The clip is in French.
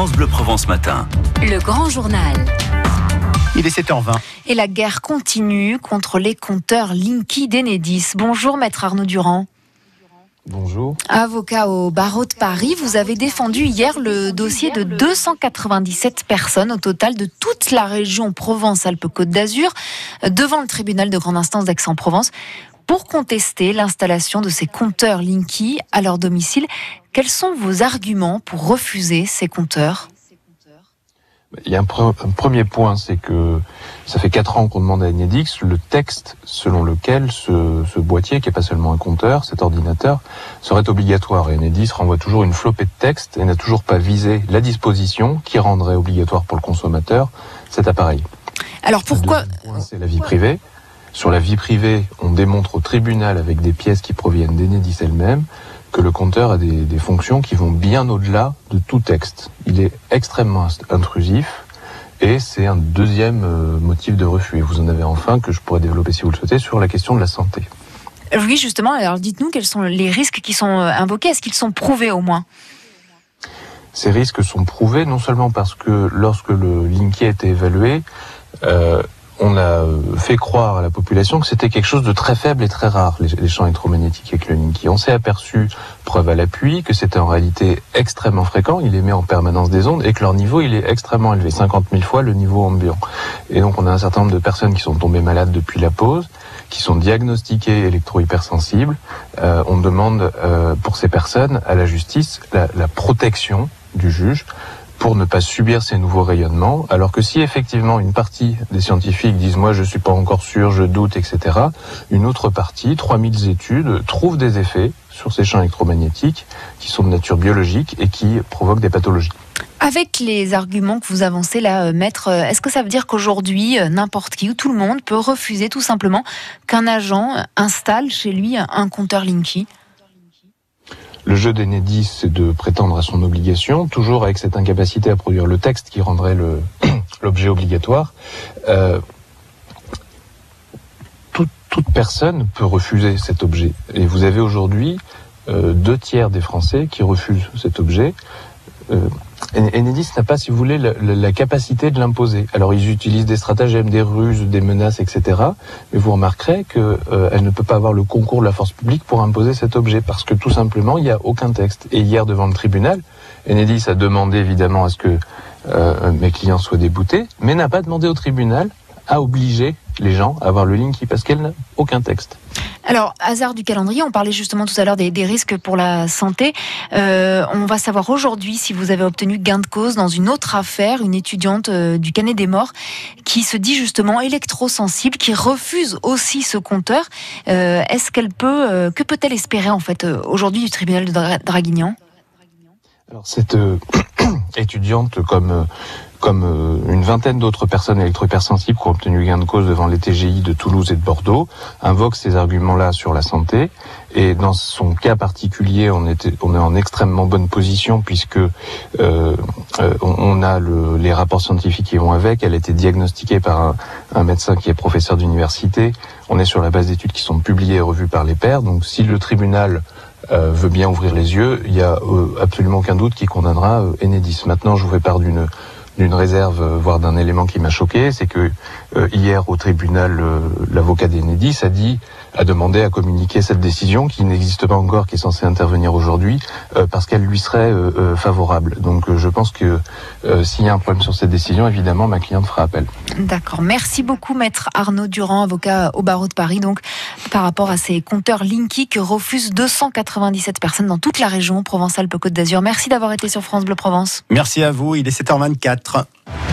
France Bleu Provence Matin. Le grand journal. Il est 7h20. Et la guerre continue contre les compteurs Linky d'Enedis. Bonjour maître Arnaud Durand. Bonjour. Avocat au barreau de Paris, vous avez défendu hier le dossier de 297 personnes au total de toute la région Provence-Alpes-Côte d'Azur devant le tribunal de grande instance d'Aix-en-Provence pour contester l'installation de ces compteurs Linky à leur domicile. Quels sont vos arguments pour refuser ces compteurs? Il y a un, premier point, c'est que ça fait quatre ans qu'on demande à Enedix le texte selon lequel ce, boîtier, qui n'est pas seulement un compteur, cet ordinateur, serait obligatoire. Et Enedix renvoie toujours une flopée de textes et n'a toujours pas visé la disposition qui rendrait obligatoire pour le consommateur cet appareil. Alors pourquoi C'est la vie privée. Sur la vie privée, on démontre au tribunal avec des pièces qui proviennent d'Enedis elle-même que le compteur a des, fonctions qui vont bien au-delà de tout texte. Il est extrêmement intrusif et c'est un deuxième euh, motif de refus. Et vous en avez enfin que je pourrais développer si vous le souhaitez sur la question de la santé. Oui, justement. Alors dites-nous quels sont les risques qui sont euh, invoqués. Est-ce qu'ils sont prouvés au moins? Ces risques sont prouvés non seulement parce que lorsque le Linky a été évalué, euh, on a fait croire à la population que c'était quelque chose de très faible et très rare, les, champs électromagnétiques et le Linky. On s'est aperçu, preuve à l'appui, que c'était en réalité extrêmement fréquent, il émet en permanence des ondes et que leur niveau, il est extrêmement élevé, 50 000 fois le niveau ambiant. Et donc on a un certain nombre de personnes qui sont tombées malades depuis la pause, qui sont diagnostiquées électro-hypersensibles. Euh, on demande euh, pour ces personnes à la justice la, la protection du juge pour ne pas subir ces nouveaux rayonnements. Alors que si effectivement une partie des scientifiques disent moi je suis pas encore sûr, je doute, etc., une autre partie, 3000 études, trouvent des effets sur ces champs électromagnétiques qui sont de nature biologique et qui provoquent des pathologies. Avec les arguments que vous avancez là, euh, maître, euh, est-ce que ça veut dire qu'aujourd'hui, euh, n'importe qui ou tout le monde peut refuser tout simplement qu'un agent installe chez lui un compteur Linky? Le jeu d'Enedis, c'est de prétendre à son obligation, toujours avec cette incapacité à produire le texte qui rendrait l'objet obligatoire. Euh, toute, personne peut refuser cet objet. Et vous avez aujourd'hui euh, deux tiers des Français qui refusent cet objet. Euh, Enedis n'a pas, si vous voulez, la, capacité de l'imposer. Alors ils utilisent des stratagèmes, des ruses, des menaces, etc. Mais vous remarquerez qu'elle euh, ne peut pas avoir le concours de la force publique pour imposer cet objet parce que tout simplement il n'y a aucun texte. Et hier devant le tribunal, Enedis a demandé évidemment à ce que euh, mes clients soient déboutés, mais n'a pas demandé au tribunal à obliger les gens à avoir le Linky parce qu'elle n'a aucun texte. Alors, hasard du calendrier, on parlait justement tout à l'heure des, risques pour la santé. Euh, on va savoir aujourd'hui si vous avez obtenu gain de cause dans une autre affaire, une étudiante euh, du Canet des Morts qui se dit justement électrosensible, qui refuse aussi ce compteur. Euh, est-ce qu'elle peut, que peut-elle espérer en fait aujourd'hui du tribunal de Draguignan? Alors cette étudiante, comme comme euh, une vingtaine d'autres personnes électro-hypersensibles qui ont obtenu gain de cause devant les TGI de Toulouse et de Bordeaux, invoquent ces arguments-là sur la santé. Et dans son cas particulier, on, était, on est en extrêmement bonne position puisque euh, euh on a le, les rapports scientifiques qui vont avec. Elle a été diagnostiquée par un, un médecin qui est professeur d'université. On est sur la base d'études qui sont publiées et revues par les pairs. Donc si le tribunal veut bien ouvrir les yeux, il n'y a absolument aucun doute qui condamnera Enedis. Maintenant, je vous fais part d'une d'une réserve, euh, voire d'un élément qui m'a choqué, c'est que euh, hier au tribunal, euh, l'avocat d'Enedis a dit, a demandé à communiquer cette décision qui n'existe pas encore, qui est censée intervenir aujourd'hui, parce qu'elle lui serait favorable. Donc je pense que s'il y a un problème sur cette décision, évidemment, ma cliente fera appel. D'accord. Merci beaucoup, maître Arnaud Durand, avocat au barreau de Paris. Donc par rapport à ces compteurs Linky que refusent 297 personnes dans toute la région Provence-Alpes-Côte d'Azur. Merci d'avoir été sur France Bleu Provence. Merci à vous. Il est 7h24. 4.